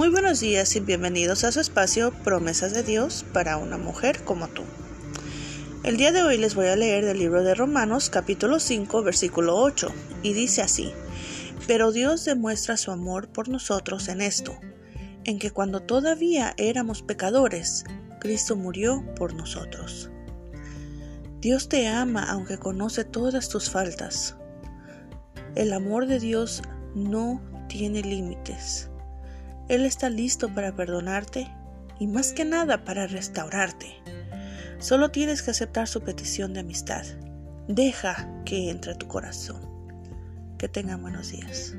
Muy buenos días y bienvenidos a su espacio Promesas de Dios para una mujer como tú. El día de hoy les voy a leer del libro de Romanos capítulo 5 versículo 8 y dice así, Pero Dios demuestra su amor por nosotros en esto, en que cuando todavía éramos pecadores, Cristo murió por nosotros. Dios te ama aunque conoce todas tus faltas. El amor de Dios no tiene límites. Él está listo para perdonarte y más que nada para restaurarte. Solo tienes que aceptar su petición de amistad. Deja que entre tu corazón. Que tengan buenos días.